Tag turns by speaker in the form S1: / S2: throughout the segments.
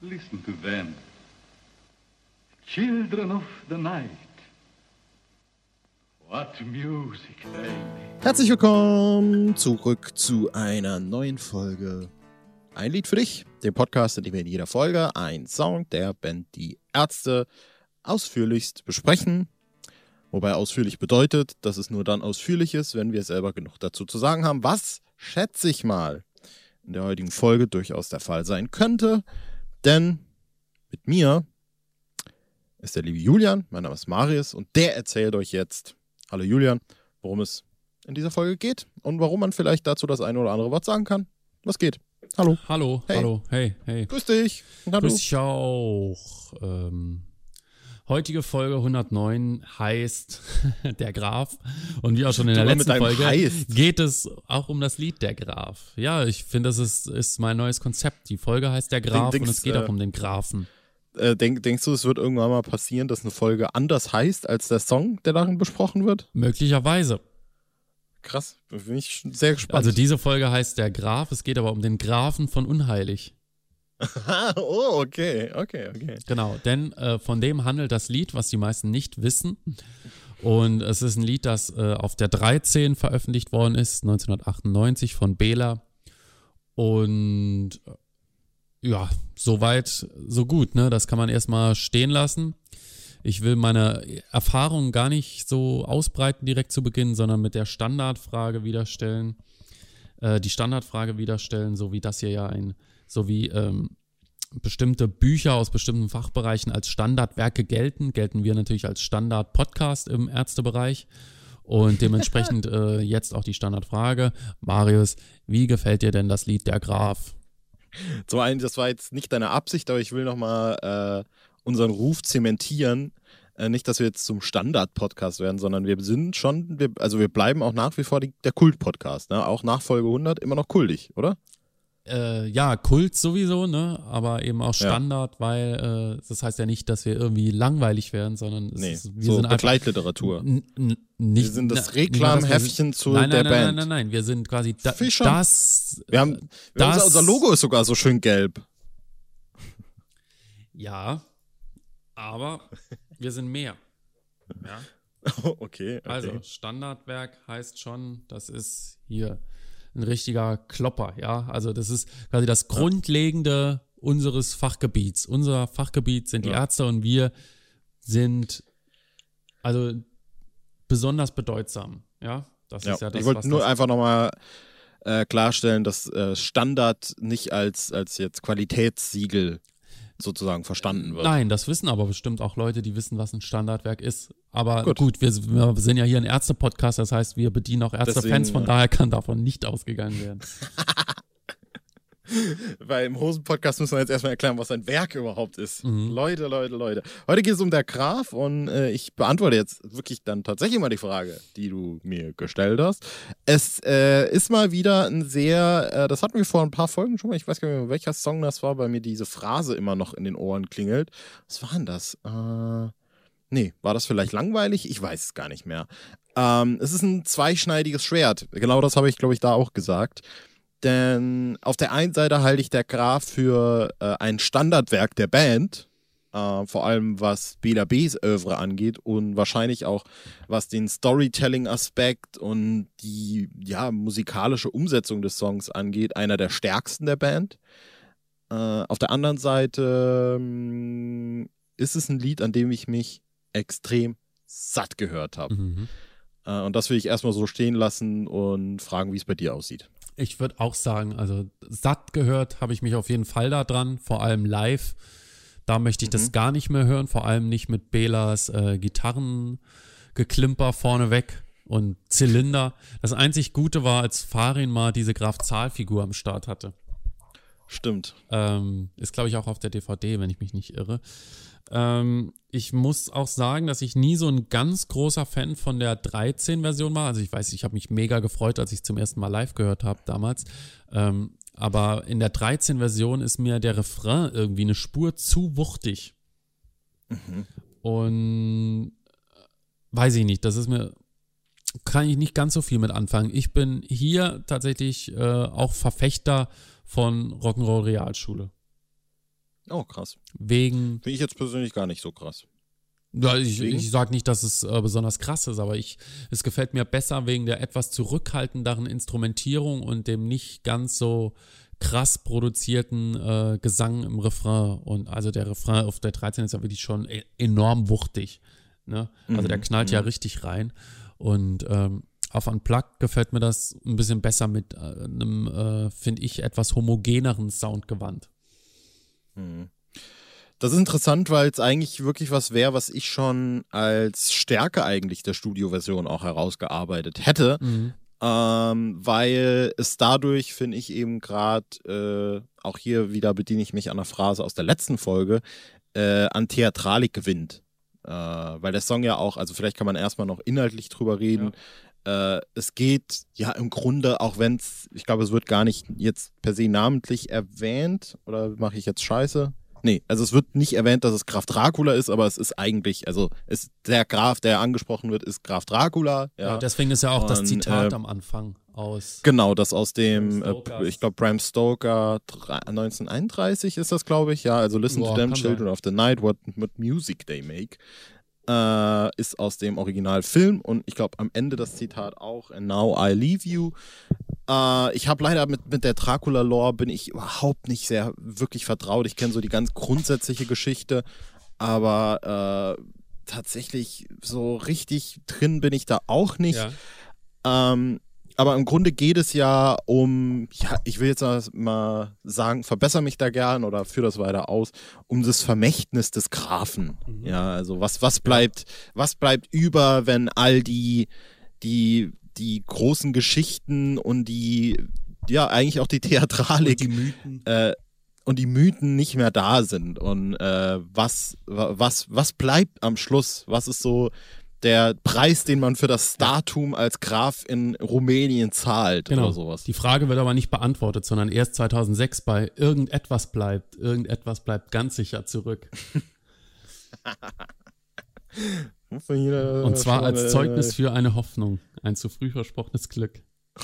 S1: Listen to them. Children of the night. What music they make.
S2: Herzlich willkommen zurück zu einer neuen Folge. Ein Lied für dich, dem Podcast, in dem wir in jeder Folge einen Song der Band Die Ärzte ausführlichst besprechen. Wobei ausführlich bedeutet, dass es nur dann ausführlich ist, wenn wir selber genug dazu zu sagen haben, was, schätze ich mal, in der heutigen Folge durchaus der Fall sein könnte. Denn mit mir ist der liebe Julian, mein Name ist Marius und der erzählt euch jetzt, hallo Julian, worum es in dieser Folge geht und warum man vielleicht dazu das eine oder andere Wort sagen kann. Was geht? Hallo.
S3: Hallo,
S2: Hey.
S3: hallo, hey, hey.
S2: Grüß dich. Hallo.
S3: Grüß dich auch. Ähm, heutige Folge 109 heißt Der Graf. Und wie auch schon in der letzten Folge
S2: heißt.
S3: geht es auch um das Lied Der Graf. Ja, ich finde, das ist, ist mein neues Konzept. Die Folge heißt Der Graf
S2: Denk-
S3: und es geht
S2: äh,
S3: auch um den Grafen.
S2: Äh, denk, denkst du, es wird irgendwann mal passieren, dass eine Folge anders heißt als der Song, der darin besprochen wird?
S3: Möglicherweise.
S2: Krass, bin ich sehr gespannt.
S3: Also diese Folge heißt Der Graf, es geht aber um den Grafen von Unheilig.
S2: oh, okay, okay, okay.
S3: Genau, denn äh, von dem handelt das Lied, was die meisten nicht wissen. Und es ist ein Lied, das äh, auf der 13 veröffentlicht worden ist, 1998 von Bela. Und äh, ja, soweit, so gut, ne? Das kann man erstmal stehen lassen. Ich will meine Erfahrungen gar nicht so ausbreiten direkt zu Beginn, sondern mit der Standardfrage wieder stellen. Äh, die Standardfrage wieder stellen, so wie das hier ja ein, so wie ähm, bestimmte Bücher aus bestimmten Fachbereichen als Standardwerke gelten, gelten wir natürlich als Standard-Podcast im Ärztebereich. Und dementsprechend äh, jetzt auch die Standardfrage. Marius, wie gefällt dir denn das Lied Der Graf?
S2: Zum einen, das war jetzt nicht deine Absicht, aber ich will nochmal äh, unseren Ruf zementieren. Äh, nicht, dass wir jetzt zum Standard-Podcast werden, sondern wir sind schon, wir, also wir bleiben auch nach wie vor die, der Kult-Podcast. Ne? Auch nach Folge 100 immer noch kultig, oder?
S3: Äh, ja, Kult sowieso, ne? Aber eben auch
S2: Ja.
S3: Standard, weil äh, das heißt ja nicht, dass wir irgendwie langweilig werden, sondern es
S2: Nee,
S3: ist, wir
S2: so
S3: sind
S2: Begleitliteratur.
S3: Nicht,
S2: Wir sind das Reklamheftchen zu
S3: nein,
S2: der
S3: nein, nein,
S2: Band.
S3: Nein, nein, nein, wir sind quasi da, das.
S2: Wir haben, wir haben
S3: das,
S2: unser, unser Logo ist sogar so schön gelb.
S3: Ja, aber wir sind mehr. Ja,
S2: okay, okay.
S3: also Standardwerk heißt schon, das ist hier ein richtiger Klopper. Ja, also das ist quasi das Grundlegende unseres Fachgebiets. Unser Fachgebiet sind die
S2: Ja.
S3: Ärzte und wir sind also besonders bedeutsam. Ja, das
S2: ja,
S3: ist ja das,
S2: ich wollte nur einfach nochmal äh, klarstellen, dass äh, Standard nicht als, als jetzt Qualitätssiegel sozusagen verstanden wird.
S3: Nein, das wissen aber bestimmt auch Leute, die wissen, was ein Standardwerk ist. Aber
S2: Gut.
S3: gut, wir, wir sind ja hier ein Ärzte-Podcast, das heißt, wir bedienen auch Ärztefans, von
S2: ja.
S3: daher kann davon nicht ausgegangen werden.
S2: Weil im Hosen-Podcast müssen wir jetzt erstmal erklären, was ein Werk überhaupt ist.
S3: Mhm.
S2: Leute, Leute, Leute. Heute geht es um der Graf und äh, ich beantworte jetzt wirklich dann tatsächlich mal die Frage, die du mir gestellt hast. Es äh, ist mal wieder ein sehr, äh, das hatten wir vor ein paar Folgen schon mal, ich weiß gar nicht mehr, welcher Song das war, weil mir diese Phrase immer noch in den Ohren klingelt. Was war denn das? Äh, nee, war das vielleicht langweilig? Ich weiß es gar nicht mehr. Ähm, es ist ein zweischneidiges Schwert. Genau das habe ich, glaube ich, da auch gesagt. Denn auf der einen Seite halte ich der Graf für äh, ein Standardwerk der Band, äh, vor allem was Bela B's Övre angeht und wahrscheinlich auch was den Storytelling-Aspekt und die ja, musikalische Umsetzung des Songs angeht, einer der stärksten der Band. Äh, auf der anderen Seite mh, ist es ein Lied, an dem ich mich extrem satt gehört habe.
S3: Mhm.
S2: Äh, und das will ich erstmal so stehen lassen und fragen, wie es bei dir aussieht.
S3: Ich würde auch sagen, also satt gehört habe ich mich auf jeden Fall da dran, vor allem live. Da möchte ich das gar nicht mehr hören, vor allem nicht mit Belas äh, Gitarrengeklimper vorneweg und Zylinder. Das einzig Gute war, als Farin mal diese Graf-Zahl-Figur am Start hatte.
S2: Stimmt.
S3: Ähm, ist, glaube ich, auch auf der DVD, wenn ich mich nicht irre. Ähm, ich muss auch sagen, dass ich nie so ein ganz großer Fan von der 13-Version war. Also ich weiß, ich habe mich mega gefreut, als ich zum ersten Mal live gehört habe damals. Ähm, aber in der 13-Version ist mir der Refrain irgendwie eine Spur zu wuchtig. Und äh, weiß ich nicht, das ist mir, kann ich nicht ganz so viel mit anfangen. Ich bin hier tatsächlich äh, auch Verfechter von Rock'n'Roll Realschule.
S2: Oh, krass.
S3: Wegen
S2: Finde ich jetzt persönlich gar nicht so krass.
S3: Ja, ich, ich sage nicht, dass es äh, besonders krass ist, aber ich, es gefällt mir besser wegen der etwas zurückhaltenderen Instrumentierung und dem nicht ganz so krass produzierten äh, Gesang im Refrain. Und also der Refrain auf der 13 ist ja wirklich schon e enorm wuchtig. Ne? Also der knallt ja richtig rein. Und ähm, auf Unplugged gefällt mir das ein bisschen besser mit äh, einem, äh, finde ich, etwas homogeneren Soundgewand.
S2: Das ist interessant, weil es eigentlich wirklich was wäre, was ich schon als Stärke eigentlich der Studioversion auch herausgearbeitet hätte. Ähm, weil es dadurch, finde ich eben gerade, äh, auch hier wieder bediene ich mich an der Phrase aus der letzten Folge, äh, an Theatralik gewinnt. Äh, weil der Song ja auch, also vielleicht kann man erstmal noch inhaltlich drüber reden. Äh, es geht ja im Grunde, auch wenn es, ich glaube, es wird gar nicht jetzt per se namentlich erwähnt, oder mache ich jetzt Scheiße? Nee, also es wird nicht erwähnt, dass es Graf Dracula ist, aber es ist eigentlich, also ist der Graf, der angesprochen wird, ist Graf Dracula. Ja,
S3: Ja, deswegen ist ja auch das
S2: Und,
S3: Zitat
S2: äh,
S3: am Anfang aus.
S2: Genau, das aus dem, äh, ich glaube, Bram Stoker drei- 1931 ist das, glaube ich. Ja, also Listen
S3: Boah,
S2: to them, Children
S3: sein.
S2: of the Night, what, what music they make. Äh, ist aus dem Originalfilm und ich glaube am Ende das Zitat auch, and now I leave you. Äh, ich habe leider mit, mit der Dracula-Lore bin ich überhaupt nicht sehr wirklich vertraut. Ich kenne so die ganz grundsätzliche Geschichte, aber äh, tatsächlich so richtig drin bin ich da auch nicht.
S3: Ja.
S2: Ähm, aber im Grunde geht es ja um, ja, ich will jetzt mal sagen, verbessere mich da gern oder führe das weiter aus, um das Vermächtnis des Grafen. Ja, also was, was bleibt, was bleibt über, wenn all die, die, die großen Geschichten und die, ja, eigentlich auch die Theatralik
S3: Die Mythen.
S2: äh, und die Mythen nicht mehr da sind. Und äh, was, wa- was, was bleibt am Schluss? Was ist so der Preis, den man für das Startum als Graf in Rumänien zahlt
S3: Genau.
S2: oder sowas?
S3: Die Frage wird aber nicht beantwortet, sondern erst 2006 bei irgendetwas bleibt. Irgendetwas bleibt ganz sicher zurück. Und zwar als Zeugnis für eine Hoffnung. Ein zu früh versprochenes Glück.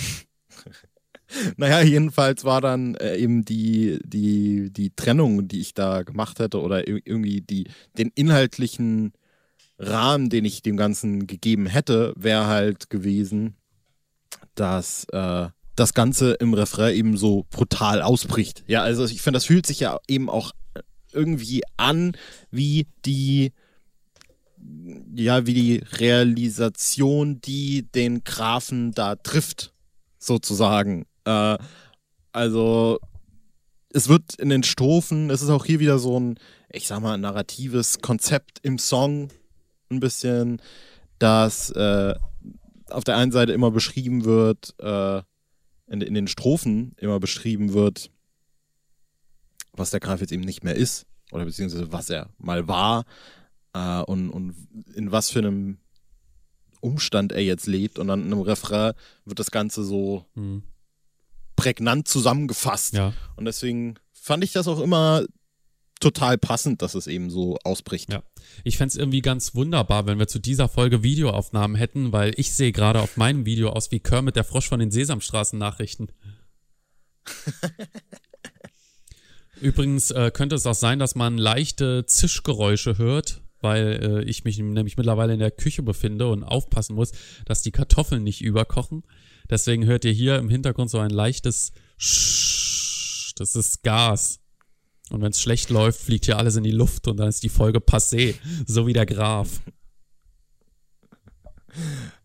S2: Naja, jedenfalls war dann äh, eben die, die, die Trennung, die ich da gemacht hätte, oder ir- irgendwie die, den inhaltlichen Rahmen, den ich dem Ganzen gegeben hätte, wäre halt gewesen, dass äh, das Ganze im Refrain eben so brutal ausbricht. Ja, also ich finde, das fühlt sich ja eben auch irgendwie an wie die ja, wie die Realisation, die den Grafen da trifft, sozusagen. Äh, also, es wird in den Strophen, es ist auch hier wieder so ein, ich sag mal, narratives Konzept im Song, ein bisschen, dass äh, auf der einen Seite immer beschrieben wird, äh, in, in den Strophen immer beschrieben wird, was der Graf jetzt eben nicht mehr ist, oder beziehungsweise was er mal war äh, und, und in was für einem Umstand er jetzt lebt. Und dann in einem Refrain wird das Ganze so
S3: Hm.
S2: prägnant zusammengefasst.
S3: Ja.
S2: Und deswegen fand ich das auch immer total passend, dass es eben so ausbricht.
S3: Ja. Ich fänd's irgendwie ganz wunderbar, wenn wir zu dieser Folge Videoaufnahmen hätten, weil ich sehe gerade auf meinem Video aus wie Kermit der Frosch von den Sesamstraßen-Nachrichten. Übrigens äh, könnte es auch sein, dass man leichte Zischgeräusche hört, weil äh, ich mich nämlich mittlerweile in der Küche befinde und aufpassen muss, dass die Kartoffeln nicht überkochen. Deswegen hört ihr hier im Hintergrund so ein leichtes Sch. Das ist Gas. Und wenn es schlecht läuft, fliegt hier alles in die Luft und dann ist die Folge passé, so wie der Graf.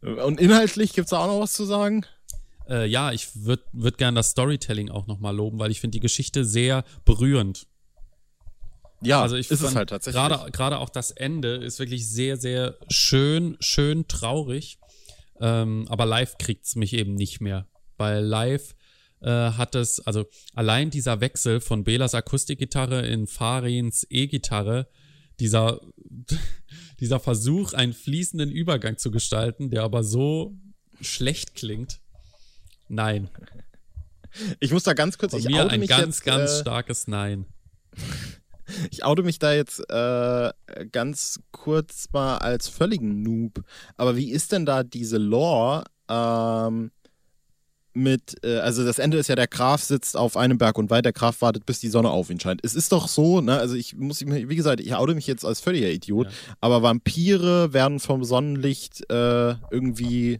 S2: Und inhaltlich gibt es da auch noch was zu sagen?
S3: Äh, ja, ich würde würd gern das Storytelling auch nochmal loben, weil ich finde die Geschichte sehr berührend.
S2: Ja,
S3: Also ich
S2: ist es halt tatsächlich.
S3: Gerade, auch das Ende ist wirklich sehr, sehr schön, schön traurig. Ähm, aber live kriegt's mich eben nicht mehr. Weil live äh, hat es, also allein dieser Wechsel von Belas Akustikgitarre in Farins E-Gitarre, dieser, dieser Versuch, einen fließenden Übergang zu gestalten, der aber so schlecht klingt. Nein.
S2: Ich muss da ganz kurz,
S3: Von
S2: ich
S3: mir ein ganz,
S2: jetzt,
S3: ganz
S2: äh,
S3: starkes Nein.
S2: Ich oute mich da jetzt äh, ganz kurz mal als völligen Noob. Aber wie ist denn da diese Lore? Ähm, mit, äh, also das Ende ist ja, der Graf sitzt auf einem Berg und weit, der Graf wartet, bis die Sonne auf ihn scheint. Es ist doch so, ne, also ich muss, wie gesagt, ich oute mich jetzt als völliger Idiot,
S3: Ja.
S2: aber Vampire werden vom Sonnenlicht äh, irgendwie,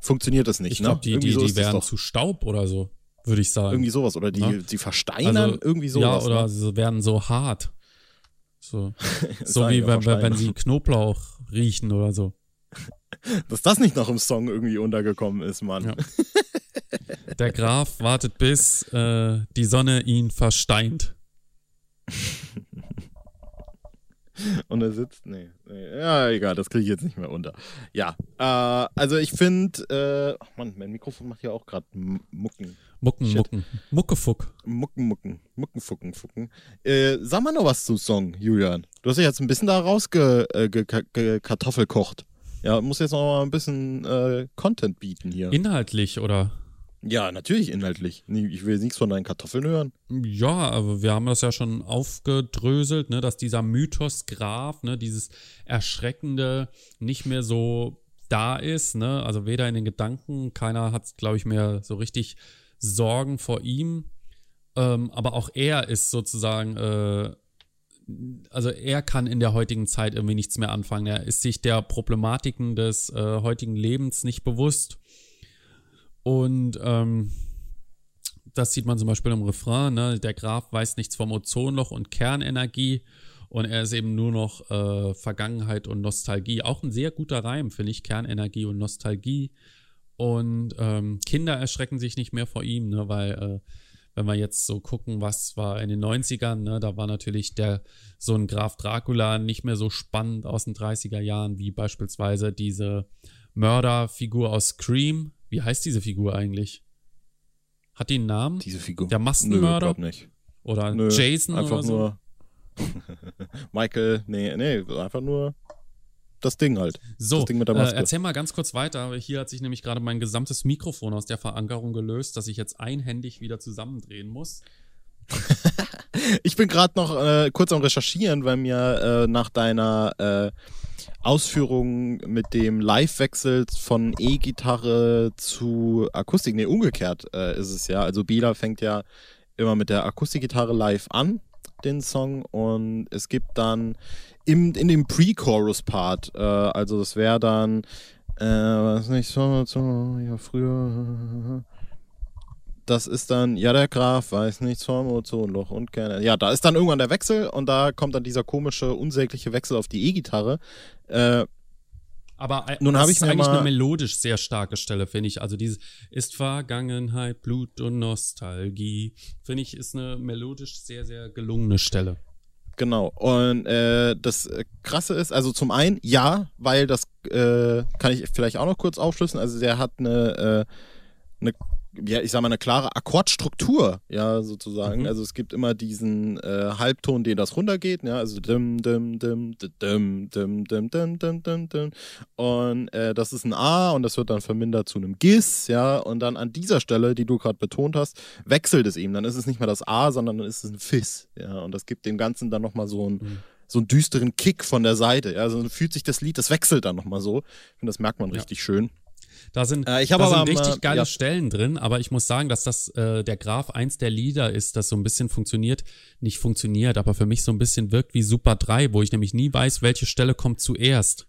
S2: funktioniert das nicht,
S3: Ich
S2: ne?
S3: glaube, die,
S2: Irgendwie
S3: die,
S2: so
S3: die werden
S2: doch.
S3: zu Staub oder so, würde ich sagen.
S2: Irgendwie sowas, oder die,
S3: Ja.
S2: sie versteinern, irgendwie
S3: ja,
S2: sowas.
S3: oder
S2: ne?
S3: sie werden so hart. So, so wie
S2: ja
S3: wenn, wenn, sie Knoblauch riechen oder so.
S2: Dass das nicht noch im Song irgendwie untergekommen ist, Mann.
S3: Ja. Der Graf wartet, bis äh, die Sonne ihn versteint.
S2: Und er sitzt, nee, nee. Ja, egal, das kriege ich jetzt nicht mehr unter. Ja, äh, also ich finde, äh, ach Mann, mein Mikrofon macht ja auch gerade Mucken.
S3: Mucken,
S2: Shit.
S3: Mucken. Muckefuck.
S2: Mucken, Mucken, Mucken, Fucken, Fucken. Äh, sag mal noch was zum Song, Julian. Du hast ja jetzt ein bisschen da rausge äh, ge ge Kartoffelkocht. Ja, muss jetzt noch mal ein bisschen äh, Content bieten hier.
S3: Inhaltlich, oder?
S2: Ja, natürlich inhaltlich. Ich will nichts von deinen Kartoffeln hören.
S3: Ja, aber wir haben das ja schon aufgedröselt, ne, dass dieser Mythos Graf, ne, dieses Erschreckende nicht mehr so da ist, ne, also weder in den Gedanken, keiner hat, glaube ich, mehr so richtig Sorgen vor ihm, ähm, aber auch er ist sozusagen, äh, also er kann in der heutigen Zeit irgendwie nichts mehr anfangen. Er ist sich der Problematiken des äh, heutigen Lebens nicht bewusst und ähm, das sieht man zum Beispiel im Refrain, ne? Der Graf weiß nichts vom Ozonloch und Kernenergie und er ist eben nur noch äh, Vergangenheit und Nostalgie. Auch ein sehr guter Reim, finde ich, Kernenergie und Nostalgie. Und ähm, Kinder erschrecken sich nicht mehr vor ihm, ne? weil äh, wenn wir jetzt so gucken, was war in den 90ern, ne, da war natürlich der so ein Graf Dracula nicht mehr so spannend aus den 30er Jahren, wie beispielsweise diese Mörderfigur aus Scream. Wie heißt diese Figur eigentlich? Hat die einen Namen?
S2: Diese Figur.
S3: Der
S2: Nö,
S3: Maskenmörder?
S2: glaub nicht.
S3: Oder
S2: Nö,
S3: Jason
S2: einfach
S3: oder so?
S2: nur Michael, nee, nee, einfach nur das Ding halt.
S3: So,
S2: das Ding mit der
S3: äh,
S2: Maske.
S3: erzähl mal ganz kurz weiter. Hier hat sich nämlich gerade mein gesamtes Mikrofon aus der Verankerung gelöst, dass ich jetzt einhändig wieder zusammendrehen muss.
S2: Ich bin gerade noch äh, kurz am Recherchieren, weil mir äh, nach deiner äh, Ausführung mit dem Live-Wechsel von E-Gitarre zu Akustik, nee, umgekehrt äh, ist es ja. Also Bela fängt ja immer mit der Akustikgitarre live an, den Song, und es gibt dann im, in dem Pre-Chorus-Part, äh, also das wäre dann, äh, was nicht so, so, ja, früher. Das ist dann, ja, der Graf weiß nichts vom Ozonloch und gerne. Ja, da ist dann irgendwann der Wechsel und da kommt dann dieser komische, unsägliche Wechsel auf die E-Gitarre. Äh,
S3: Aber äh,
S2: Nun
S3: das
S2: hab ich
S3: ist eigentlich eine melodisch sehr starke Stelle, finde ich. Also dieses ist Vergangenheit, Blut und Nostalgie, finde ich, ist eine melodisch sehr, sehr gelungene Stelle.
S2: Genau. Und äh, das Krasse ist, also zum einen, ja, weil das äh, kann ich vielleicht auch noch kurz aufschlüsseln. Also der hat eine, äh, eine ja, ich sag mal, eine klare Akkordstruktur, ja, sozusagen.
S3: Mhm.
S2: Also es gibt immer diesen äh, Halbton, den das runtergeht, ja, also dim, dim, dim, dim, dim, dim, dim, dim, dim, dim. Und äh, das ist ein A und das wird dann vermindert zu einem Gis, ja, und dann an dieser Stelle, die du gerade betont hast, wechselt es eben. Dann ist es nicht mehr das A, sondern dann ist es ein Fis, ja, und das gibt dem Ganzen dann nochmal so ein
S3: Mhm.
S2: so einen düsteren Kick von der Seite. Ja, also fühlt sich das Lied, das wechselt dann nochmal so. Ich finde, das merkt man
S3: Ja.
S2: richtig schön.
S3: Da sind,
S2: Äh, ich
S3: da
S2: aber
S3: sind
S2: am,
S3: richtig
S2: äh,
S3: geile
S2: ja.
S3: Stellen drin, aber ich muss sagen, dass das äh, der Graph eins der Lieder ist, das so ein bisschen funktioniert, nicht funktioniert, aber für mich so ein bisschen wirkt wie Super 3, wo ich nämlich nie weiß, welche Stelle kommt zuerst.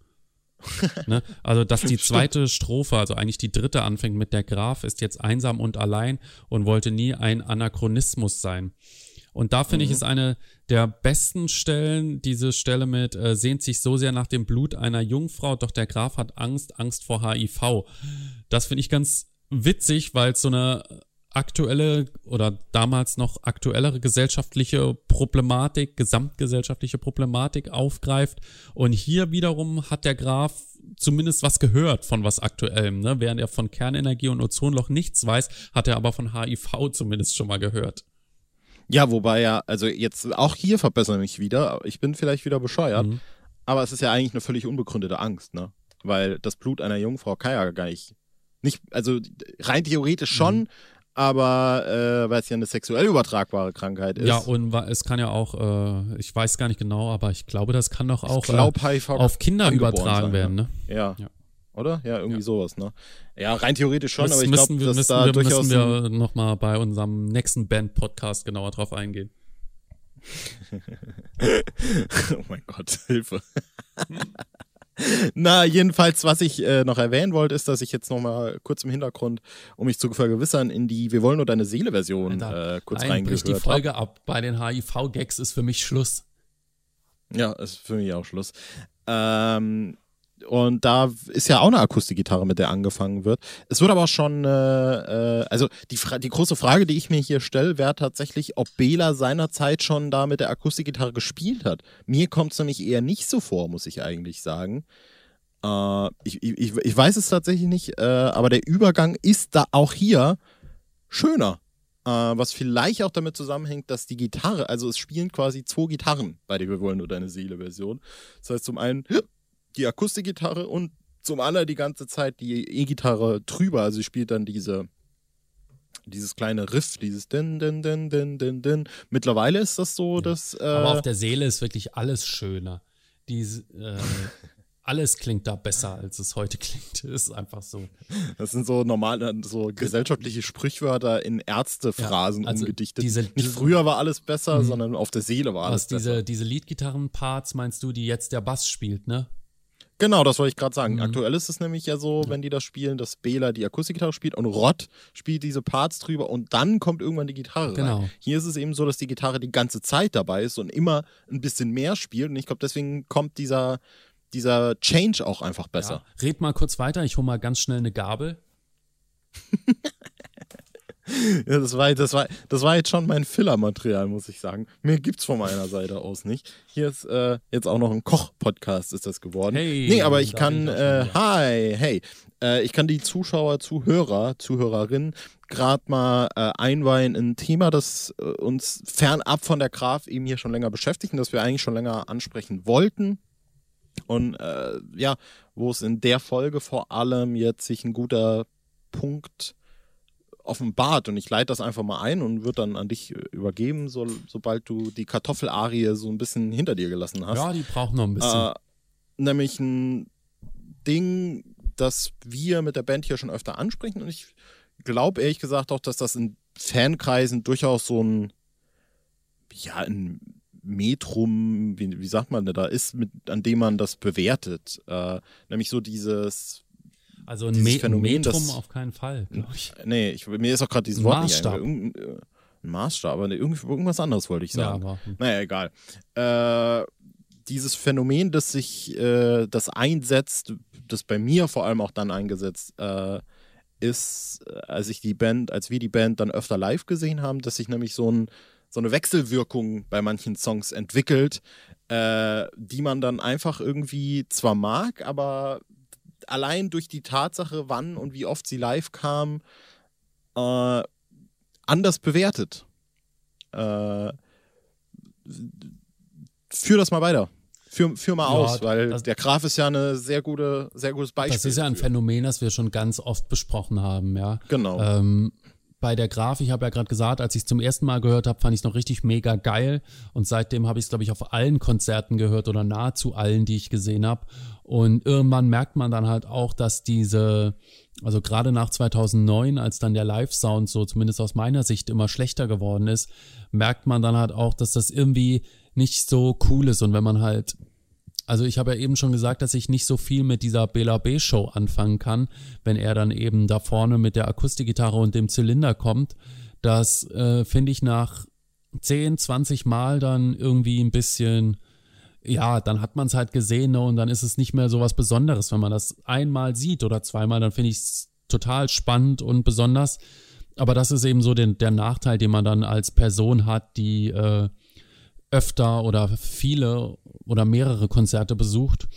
S3: ne? Also, dass die zweite Strophe, also eigentlich die dritte anfängt mit der Graf, ist jetzt einsam und allein und wollte nie ein Anachronismus sein. Und da finde ich ist eine der besten Stellen, diese Stelle mit äh, sehnt sich so sehr nach dem Blut einer Jungfrau, doch der Graf hat Angst, Angst vor HIV. Das finde ich ganz witzig, weil es so eine aktuelle oder damals noch aktuellere gesellschaftliche Problematik, gesamtgesellschaftliche Problematik aufgreift. Und hier wiederum hat der Graf zumindest was gehört von was Aktuellem. Ne? Während er von Kernenergie und Ozonloch nichts weiß, hat er aber von HIV zumindest schon mal gehört.
S2: Ja, wobei ja, also jetzt auch hier verbessere mich wieder. Ich bin vielleicht wieder bescheuert,
S3: Mhm.
S2: aber es ist ja eigentlich eine völlig unbegründete Angst, ne? Weil das Blut einer Jungfrau kann ja gar nicht. nicht also rein theoretisch schon,
S3: Mhm.
S2: aber äh, weil es ja eine sexuell übertragbare Krankheit ist.
S3: Ja, und es kann ja auch, äh, ich weiß gar nicht genau, aber ich glaube, das kann doch auch
S2: ich glaub,
S3: äh, auf Kinder übertragen
S2: sein,
S3: werden. Ne?
S2: Ja.
S3: Ja.
S2: Oder? Ja, irgendwie sowas, ne? Ja, rein theoretisch schon,
S3: Müssen-
S2: aber ich glaube,
S3: wir,
S2: dass
S3: müssen
S2: da
S3: wir,
S2: durchaus
S3: müssen wir nochmal bei unserem nächsten Band-Podcast genauer drauf eingehen.
S2: oh mein Gott, Hilfe. Na, jedenfalls, was ich äh, noch erwähnen wollte, ist, dass ich jetzt noch mal kurz im Hintergrund, um mich zu vergewissern, in die Wir wollen nur deine Seele-Version äh, kurz
S3: Nein, die
S2: reingehört habe.
S3: Folge ab. Bei den HIV-Gags ist für mich Schluss.
S2: Ja, ist für mich auch Schluss. Ähm, und da ist ja auch eine Akustikgitarre, mit der angefangen wird. Es wird aber schon, äh, äh, also die, die große Frage, die ich mir hier stelle, wäre tatsächlich, ob Bela seinerzeit schon da mit der Akustikgitarre gespielt hat. Mir kommt es nämlich eher nicht so vor, muss ich eigentlich sagen. Äh, ich, ich, ich weiß es tatsächlich nicht, äh, aber der Übergang ist da auch hier schöner. Äh, was vielleicht auch damit zusammenhängt, dass die Gitarre, also es spielen quasi zwei Gitarren bei der Wir wollen nur deine Seele-Version. Das heißt, zum einen die Akustikgitarre und zum anderen die ganze Zeit die E-Gitarre drüber. Also sie spielt dann diese, dieses kleine Riff, dieses Din, Din, Din, Din, Din, Din. Mittlerweile ist das so, dass. Äh,
S3: Aber auf der Seele ist wirklich alles schöner. Diese, äh, alles klingt da besser, als es heute klingt. Ist einfach so.
S2: das sind so normale, so gesellschaftliche Sprichwörter in Ärztephrasen
S3: Ja, also
S2: umgedichtet.
S3: diese-
S2: Nicht früher war alles besser,
S3: Mhm.
S2: sondern auf der Seele war alles
S3: diese,
S2: besser.
S3: diese Leadgitarren-Parts meinst du, die jetzt der Bass spielt, ne?
S2: Genau, das wollte ich gerade sagen.
S3: Mhm.
S2: Aktuell ist es nämlich ja so, wenn die das spielen, dass Bela die Akustikgitarre spielt und Rott spielt diese Parts drüber und dann kommt irgendwann die Gitarre
S3: Genau.
S2: rein. Hier ist es eben so, dass die Gitarre die ganze Zeit dabei ist und immer ein bisschen mehr spielt und ich glaube, deswegen kommt dieser, dieser Change auch einfach besser.
S3: Ja. Red mal kurz weiter, ich hole mal ganz schnell eine Gabel.
S2: Ja, das, war, das, war, das war jetzt schon mein Filler-Material, muss ich sagen. Mehr gibt's von meiner Seite aus nicht. Hier ist äh, jetzt auch noch ein Koch-Podcast ist das geworden.
S3: Hey,
S2: nee, aber ich kann, äh, hi, hey, äh, ich kann die Zuschauer, Zuhörer, Zuhörerinnen gerade mal äh, einweihen in ein Thema, das äh, uns fernab von der Graf eben hier schon länger beschäftigt und das wir eigentlich schon länger ansprechen wollten. Und äh, ja, wo es in der Folge vor allem jetzt sich ein guter Punkt offenbart und ich leite das einfach mal ein und wird dann an dich äh, übergeben, so, sobald du die Kartoffelarie so ein bisschen hinter dir gelassen hast.
S3: Ja, die brauchen noch ein bisschen.
S2: Äh, nämlich ein Ding, das wir mit der Band hier schon öfter ansprechen und ich glaube ehrlich gesagt auch, dass das in Fankreisen durchaus so ein ja, ein Metrum, wie, wie sagt man da, ist, mit, an dem man das bewertet. Äh, nämlich so dieses
S3: also ein Me
S2: Phänomen,
S3: Metrum
S2: das-
S3: auf keinen Fall, glaube ich.
S2: Nee, ich, mir ist auch gerade dieses Wort
S3: Maßstab.
S2: nicht äh, Ein Maßstab, aber irgendwas anderes wollte ich
S3: Ja,
S2: sagen.
S3: aber
S2: Naja, egal. Äh, dieses Phänomen, das sich, äh, das einsetzt, das bei mir vor allem auch dann eingesetzt äh, ist, äh, als ich die Band, als wir die Band dann öfter live gesehen haben, dass sich nämlich so, ein, so eine Wechselwirkung bei manchen Songs entwickelt, äh, die man dann einfach irgendwie zwar mag, aber allein durch die Tatsache, wann und wie oft sie live kam, äh, anders bewertet. Äh, führ das mal weiter. Führ, führ mal
S3: Ja,
S2: aus, weil
S3: das-
S2: der Graf ist ja eine sehr gute, sehr gutes Beispiel.
S3: das ist ja ein
S2: dafür.
S3: Phänomen, das wir schon ganz oft besprochen haben, ja.
S2: Genau.
S3: Ähm, bei der Graf, ich habe ja gerade gesagt, als ich es zum ersten Mal gehört habe, fand ich es noch richtig mega geil. Und seitdem habe ich es, glaube ich, auf allen Konzerten gehört oder nahezu allen, die ich gesehen habe. Und irgendwann merkt man dann halt auch, dass diese, also gerade nach 2009, als dann der Live-Sound so zumindest aus meiner Sicht immer schlechter geworden ist, merkt man dann halt auch, dass das irgendwie nicht so cool ist. Und wenn man halt also ich habe ja eben schon gesagt, dass ich nicht so viel mit dieser Bela B Show anfangen kann, wenn er dann eben da vorne mit der Akustikgitarre und dem Zylinder kommt. Das äh, finde ich nach 10, 20 Mal dann irgendwie ein bisschen, ja, dann hat man es halt gesehen ne, und dann ist es nicht mehr so was Besonderes. Wenn man das einmal sieht oder zweimal, dann finde ich es total spannend und besonders. Aber das ist eben so den, der Nachteil, den man dann als Person hat, die äh, öfter oder viele oder mehrere Konzerte besucht.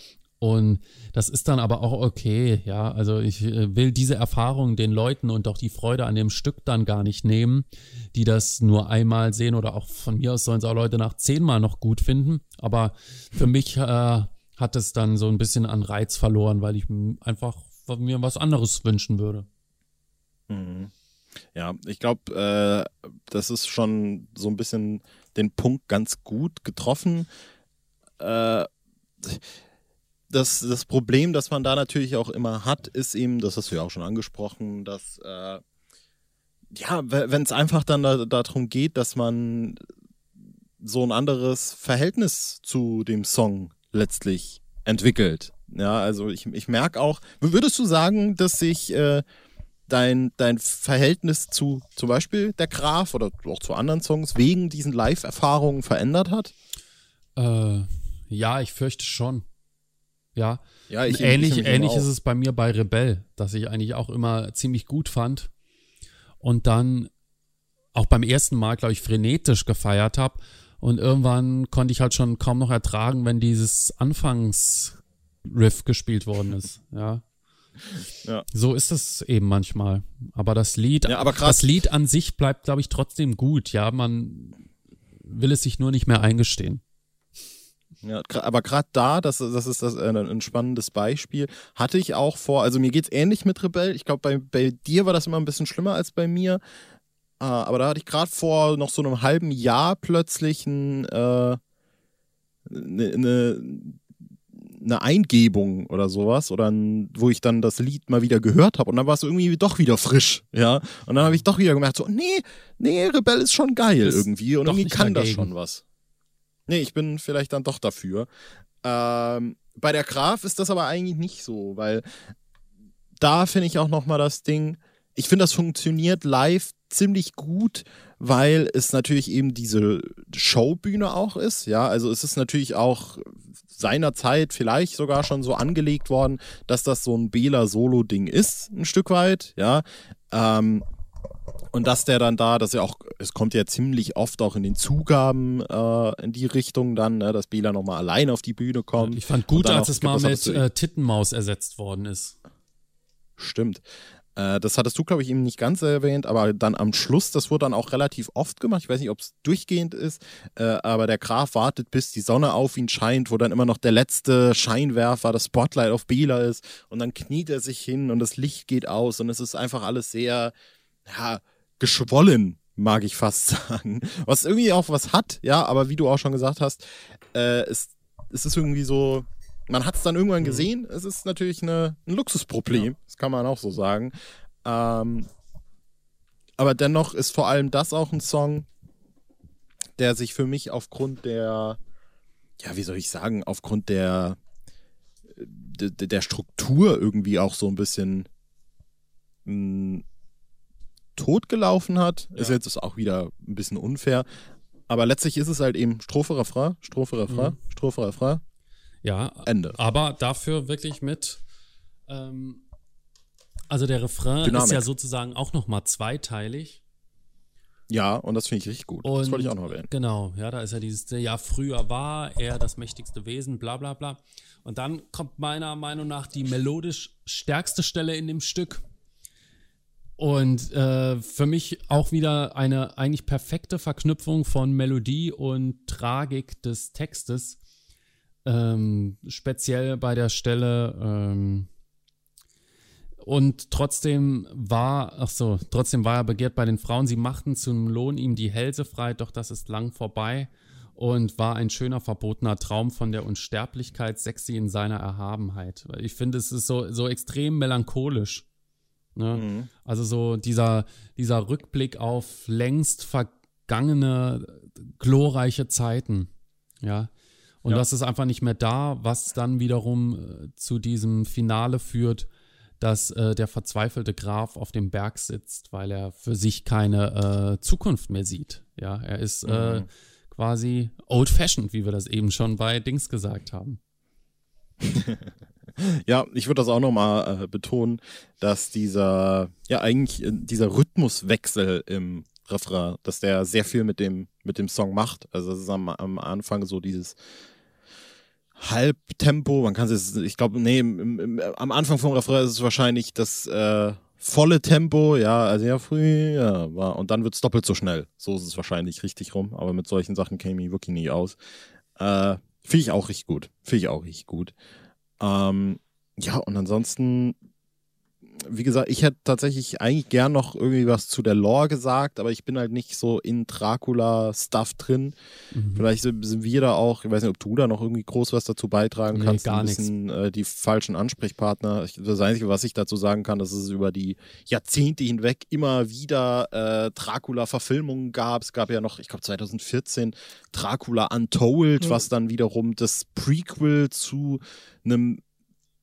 S3: Und das ist dann aber auch okay, ja. Also ich äh, will diese Erfahrung den Leuten und auch die Freude an dem Stück dann gar nicht nehmen, die das nur einmal sehen oder auch von mir aus sollen es auch Leute nach zehnmal noch gut finden. Aber für mich äh, hat es dann so ein bisschen an Reiz verloren, weil ich einfach mir was anderes wünschen würde.
S2: Mhm. Ja, ich glaube, äh, das ist schon so ein bisschen den Punkt ganz gut getroffen. Äh, das, das Problem, das man da natürlich auch immer hat, ist eben, das hast du ja auch schon angesprochen, dass äh, ja, wenn es einfach dann da, darum geht, dass man so ein anderes Verhältnis zu dem Song letztlich entwickelt. Ja, also ich, ich merke auch, würdest du sagen, dass sich äh, dein, dein Verhältnis zu zum Beispiel der Graf oder auch zu anderen Songs wegen diesen Live-Erfahrungen verändert hat?
S3: Äh, ja, ich fürchte schon. Ja.
S2: Ja, ich,
S3: ähnlich,
S2: ich
S3: ähnlich ist es bei mir bei Rebell, dass ich eigentlich auch immer ziemlich gut fand und dann auch beim ersten Mal, glaube ich, frenetisch gefeiert habe. Und irgendwann konnte ich halt schon kaum noch ertragen, wenn dieses Anfangsriff gespielt worden ist. Ja.
S2: Ja.
S3: So ist es eben manchmal. Aber das Lied,
S2: Ja, aber
S3: das Lied an sich bleibt, glaube ich, trotzdem gut. Ja, man will es sich nur nicht mehr eingestehen.
S2: Ja, aber gerade da, das, das ist das, äh, ein spannendes Beispiel, hatte ich auch vor, also mir geht's ähnlich mit Rebell. Ich glaube, bei, bei dir war das immer ein bisschen schlimmer als bei mir. Äh, aber da hatte ich gerade vor noch so einem halben Jahr plötzlich ein, äh, eine, eine, eine Eingebung oder sowas, oder ein, wo ich dann das Lied mal wieder gehört habe und dann war es irgendwie doch wieder frisch, ja. Und dann habe ich doch wieder gemerkt, so, nee, nee, Rebell ist schon geil irgendwie und irgendwie kann das
S3: dagegen.
S2: schon was. Nee, ich bin vielleicht dann doch dafür. Ähm, bei der Graf ist das aber eigentlich nicht so, weil da finde ich auch nochmal das Ding, ich finde, das funktioniert live ziemlich gut, weil es natürlich eben diese Showbühne auch ist. Ja, also es ist natürlich auch seinerzeit vielleicht sogar schon so angelegt worden, dass das so ein Bela Solo-Ding ist, ein Stück weit. Ja, ähm, und dass der dann da, dass er auch, es kommt ja ziemlich oft auch in den Zugaben äh, in die Richtung dann, ne, dass Bela nochmal allein auf die Bühne kommt.
S3: Ich fand gut, als es mal mit äh, Tittenmaus ersetzt worden ist.
S2: Stimmt. Äh, das hattest du, glaube ich, eben nicht ganz erwähnt, aber dann am Schluss, das wurde dann auch relativ oft gemacht. Ich weiß nicht, ob es durchgehend ist, äh, aber der Graf wartet, bis die Sonne auf ihn scheint, wo dann immer noch der letzte Scheinwerfer, das Spotlight auf Bela ist und dann kniet er sich hin und das Licht geht aus und es ist einfach alles sehr, ja, geschwollen, mag ich fast sagen. Was irgendwie auch was hat, ja, aber wie du auch schon gesagt hast, äh, es, es ist irgendwie so, man hat es dann irgendwann gesehen. Es ist natürlich eine, ein Luxusproblem, das kann man auch so sagen. Ähm, aber dennoch ist vor allem das auch ein Song, der sich für mich aufgrund der, ja, wie soll ich sagen, aufgrund der, der, der Struktur irgendwie auch so ein bisschen mh, totgelaufen hat. Ist jetzt auch wieder ein bisschen unfair. Aber letztlich ist es halt eben Strophe, Refrain, Strophe, Refrain,
S3: Mhm.
S2: Strophe, Refrain,
S3: Ja,
S2: Ende.
S3: aber dafür wirklich mit. Ähm, also der Refrain
S2: Dynamik.
S3: ist ja sozusagen auch noch mal zweiteilig.
S2: Ja, und das finde ich richtig gut.
S3: Und
S2: das wollte ich auch noch erwähnen.
S3: Genau, ja, da ist ja dieses, ja, früher war er das mächtigste Wesen, bla bla bla. Und dann kommt meiner Meinung nach die melodisch stärkste Stelle in dem Stück. Und äh, für mich auch wieder eine eigentlich perfekte Verknüpfung von Melodie und Tragik des Textes. Ähm, speziell bei der Stelle, ähm, und trotzdem war, ach so, trotzdem war er begehrt bei den Frauen. Sie machten zum Lohn ihm die Hälse frei, doch das ist lang vorbei und war ein schöner verbotener Traum von der Unsterblichkeit, sexy in seiner Erhabenheit. Ich finde, es ist so, so extrem melancholisch. Ne?
S2: Mhm.
S3: Also so dieser, dieser Rückblick auf längst vergangene, glorreiche Zeiten. Ja. Und
S2: Ja.
S3: das ist einfach nicht mehr da, was dann wiederum äh, zu diesem Finale führt, dass äh, der verzweifelte Graf auf dem Berg sitzt, weil er für sich keine äh, Zukunft mehr sieht. Ja, er ist äh,
S2: Mhm.
S3: quasi old-fashioned, wie wir das eben schon bei Dings gesagt haben.
S2: Ja, ich würde das auch nochmal äh, betonen, dass dieser, ja, eigentlich äh, dieser Rhythmuswechsel im Refrain, dass der sehr viel mit dem, mit dem Song macht. Also es ist am, am Anfang so dieses Halbtempo, man kann es, ich glaube, nee, im, im, am Anfang vom Refrain ist es wahrscheinlich das äh, volle Tempo, ja, also ja, früh, ja, war, und dann wird es doppelt so schnell. So ist es wahrscheinlich richtig rum, aber mit solchen Sachen käme ich wirklich nie aus. Äh, Finde ich auch richtig gut. Finde ich auch richtig gut. Ähm, ja, und ansonsten, wie gesagt, ich hätte tatsächlich eigentlich gern noch irgendwie was zu der Lore gesagt, aber ich bin halt nicht so in Dracula-Stuff drin.
S3: Mhm.
S2: Vielleicht sind wir da auch, ich weiß nicht, ob du da noch irgendwie groß was dazu beitragen
S3: Nee,
S2: kannst.
S3: gar
S2: ein bisschen äh, die falschen Ansprechpartner. Ich, das Einzige, was ich dazu sagen kann, dass es über die Jahrzehnte hinweg immer wieder äh, Dracula-Verfilmungen gab. Es gab ja noch, ich glaube 2014, Dracula Untold, was dann wiederum das Prequel zu einem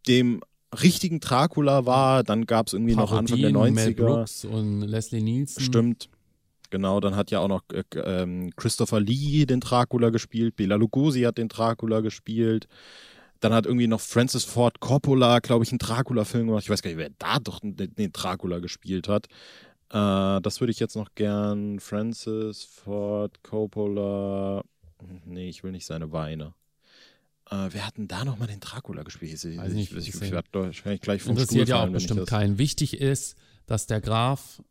S2: dem richtigen Dracula war. Dann gab es irgendwie noch Anfang der
S3: Parodien, Mel
S2: 90er.
S3: Brooks und Leslie Nielsen.
S2: Stimmt. Genau, dann hat ja auch noch äh, ähm, Christopher Lee den Dracula gespielt, Bela Lugosi hat den Dracula gespielt. Dann hat irgendwie noch Francis Ford Coppola, glaube ich, einen Dracula-Film gemacht. Ich weiß gar nicht, wer da doch den, den Dracula gespielt hat. Äh, das würde ich jetzt noch gern. Francis Ford Coppola. Nee, ich will nicht seine Weine. Äh, wer hat denn da nochmal den Dracula gespielt? Ich,
S3: Weiß nicht,
S2: ich, ich, ich werde wahrscheinlich gleich vom
S3: Interessiert
S2: Stuhl
S3: ja auch bestimmt keinen. Wichtig ist, dass der Graf,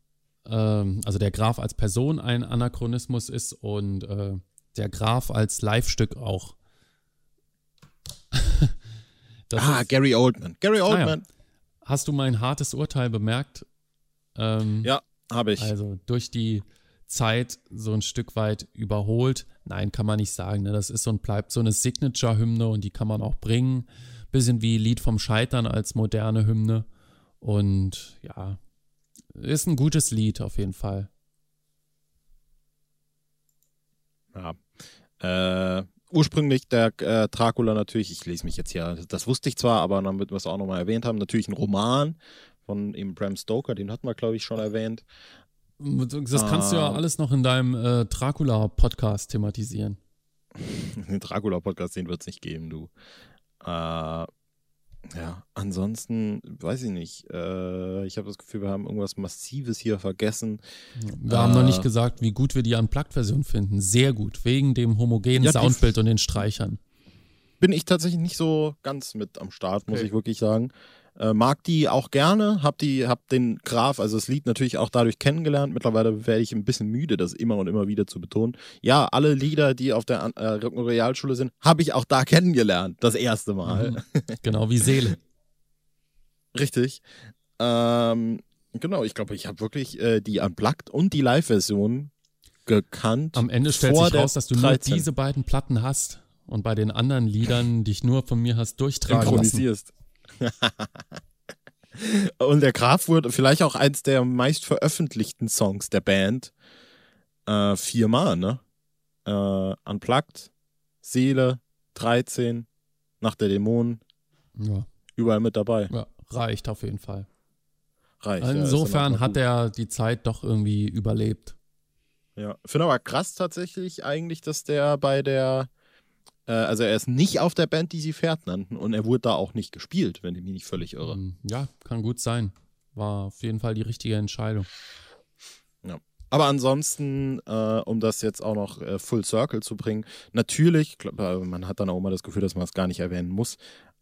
S3: ähm, also der Graf als Person ein Anachronismus ist und äh, der Graf als Live-Stück auch.
S2: Ah,
S3: ist,
S2: Gary Oldman. Gary
S3: ja.
S2: Oldman.
S3: hast du mein hartes Urteil bemerkt? Ähm,
S2: Ja, habe ich.
S3: Also durch die Zeit so ein Stück weit überholt. Nein, kann man nicht sagen. Ne? Das ist und bleibt so eine Signature-Hymne und die kann man auch bringen. Bisschen wie Lied vom Scheitern als moderne Hymne. Und ja, ist ein gutes Lied auf jeden Fall.
S2: Ja. Äh, ursprünglich der äh, Dracula natürlich, ich lese mich jetzt hier, das wusste ich zwar, aber damit wir es auch nochmal erwähnt haben, natürlich ein Roman von eben Bram Stoker, den hatten wir, glaube ich, schon erwähnt.
S3: Das kannst du ja
S2: Ah.
S3: alles noch in deinem äh, Dracula-Podcast thematisieren.
S2: Den Dracula-Podcast, den wird es nicht geben, du. Äh, ja, ansonsten, weiß ich nicht. Äh, ich habe das Gefühl, wir haben irgendwas Massives hier vergessen.
S3: Wir haben noch
S2: Äh.
S3: nicht gesagt, wie gut wir die Unplugged-Version finden. Sehr gut, wegen dem homogenen
S2: Ja,
S3: Soundbild und den Streichern.
S2: bin ich tatsächlich nicht so ganz mit am Start, muss
S3: Okay.
S2: ich wirklich sagen. Äh, mag die auch gerne, hab die, hab den Graf, also das Lied natürlich auch dadurch kennengelernt. Mittlerweile werde ich ein bisschen müde, das immer und immer wieder zu betonen. Ja, alle Lieder, die auf der äh, Realschule sind, habe ich auch da kennengelernt, das erste Mal.
S3: Mhm. Genau wie Seele.
S2: Richtig. Ähm, genau, ich glaube, ich habe wirklich äh, die Unplugged und die Live-Version gekannt.
S3: Am Ende stellt
S2: vor
S3: sich raus, dass du nur
S2: 13.
S3: diese beiden Platten hast und bei den anderen Liedern dich nur von mir hast durchtragen lassen.
S2: Und der Graf wurde vielleicht auch eins der meist veröffentlichten Songs der Band. Äh, viermal, ne? Äh, Unplugged, Seele, 13, Nach der Dämonen,
S3: Ja,
S2: überall mit dabei.
S3: ja, reicht auf jeden Fall.
S2: Reicht. ja,
S3: Insofern
S2: auch
S3: hat er die Zeit doch irgendwie überlebt.
S2: Ja, finde aber krass tatsächlich eigentlich, dass der bei der, also er ist nicht auf der Band, die sie Pferd nannten und er wurde da auch nicht gespielt, wenn ich mich nicht völlig irre.
S3: Ähm, Ja, kann gut sein. War auf jeden Fall die richtige Entscheidung.
S2: Aber ansonsten, äh, um das jetzt auch noch äh, Full Circle zu bringen, natürlich, glaub, äh, man hat dann auch immer das Gefühl, dass man es gar nicht erwähnen muss,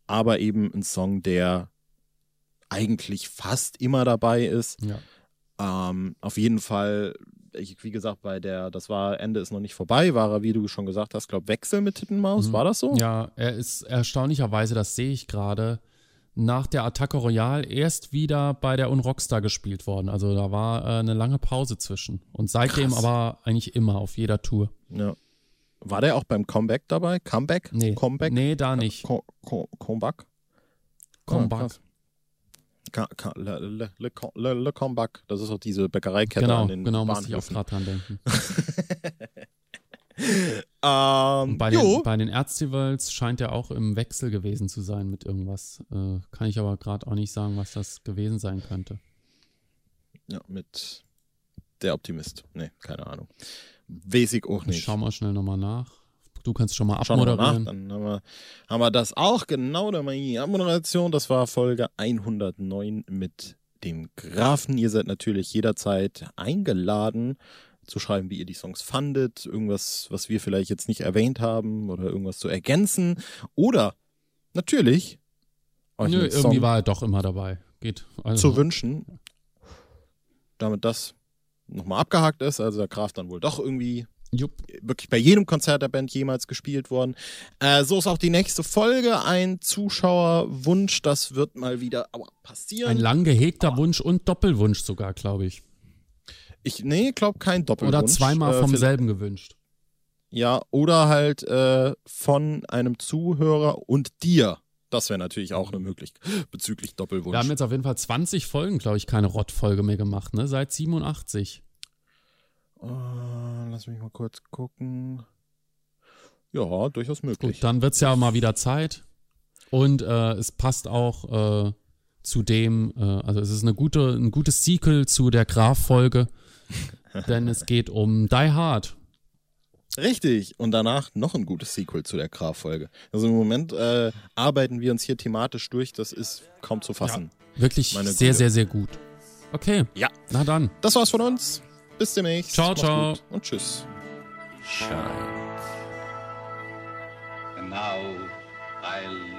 S2: aber eben ein Song, der eigentlich fast immer dabei ist.
S3: Ja.
S2: Ähm, auf jeden Fall, ich, wie gesagt, bei der, das war Ende ist noch nicht vorbei, war er, wie du schon gesagt hast, glaube Wechsel mit Tittenmaus,
S3: Mhm.
S2: war das so?
S3: Ja, er ist erstaunlicherweise, das sehe ich gerade, nach der Attacke Royale erst wieder bei der Unrockstar gespielt worden. Also da war äh, eine lange Pause zwischen. Und seitdem
S2: Krass.
S3: aber eigentlich immer auf jeder Tour.
S2: Ja. War der auch beim Comeback dabei? Comeback?
S3: Nee,
S2: Comeback?
S3: nee da nicht.
S2: Co Co Comeback?
S3: Comeback.
S2: Ah, krass. Ka Ka le, le, le, le, Comeback. Das ist auch diese Bäckereikette
S3: Genau,
S2: an den
S3: genau, musste ich auch gerade dran denken.
S2: Ähm,
S3: bei, den, bei den Erztivals scheint er auch im Wechsel gewesen zu sein mit irgendwas. Äh, kann ich aber gerade auch nicht sagen, was das gewesen sein könnte.
S2: ja, mit der Optimist. Nee, keine Ahnung. Ich auch
S3: Ich
S2: nicht.
S3: schau mal schnell nochmal nach. Du kannst schon mal
S2: Schauen wir mal nach,
S3: abmoderieren.
S2: dann haben wir, haben wir das auch. Genau, da die Abmoderation. Das war Folge 109 mit dem Grafen. Ihr seid natürlich jederzeit eingeladen zu schreiben, wie ihr die Songs fandet, irgendwas, was wir vielleicht jetzt nicht erwähnt haben oder irgendwas zu ergänzen oder natürlich euch
S3: Nö, irgendwie war er doch immer dabei. Geht. Also,
S2: zu wünschen, damit das nochmal abgehakt ist, also der Graf dann wohl doch irgendwie
S3: Jupp.
S2: wirklich bei jedem Konzert der Band jemals gespielt worden. Äh, so ist auch die nächste Folge ein Zuschauerwunsch. Das wird mal wieder aua, passieren.
S3: Ein lang gehegter Wunsch und Doppelwunsch sogar, glaube ich.
S2: ich nee, glaube kein Doppelwunsch.
S3: Oder zweimal
S2: Äh,
S3: vom
S2: vielleicht-
S3: selben gewünscht.
S2: Ja, oder halt äh, von einem Zuhörer und dir. Das wäre natürlich auch eine Möglichkeit bezüglich Doppelwunsch.
S3: Wir haben jetzt auf jeden Fall 20 Folgen, glaube ich, keine Rottfolge mehr gemacht, ne? Seit 87.
S2: Äh, lass mich mal kurz gucken. Ja, durchaus möglich.
S3: Gut, dann wird's ja mal wieder Zeit. Und äh, es passt auch äh, zu dem, äh, also es ist eine gute, ein gutes Sequel zu der Graf-Folge, denn es geht um Die Hard.
S2: Richtig. Und danach noch ein gutes Sequel zu der Graf-Folge. Also im Moment äh, arbeiten wir uns hier thematisch durch. Das ist kaum zu fassen.
S3: Wirklich
S2: Meine
S3: sehr,
S2: Güte.
S3: sehr, sehr gut. Okay,
S2: Ja.
S3: na dann.
S2: Das war's von uns. Bis demnächst.
S3: Ciao,
S2: Macht's
S3: ciao.
S2: gut Und tschüss.
S1: shines. And now I'll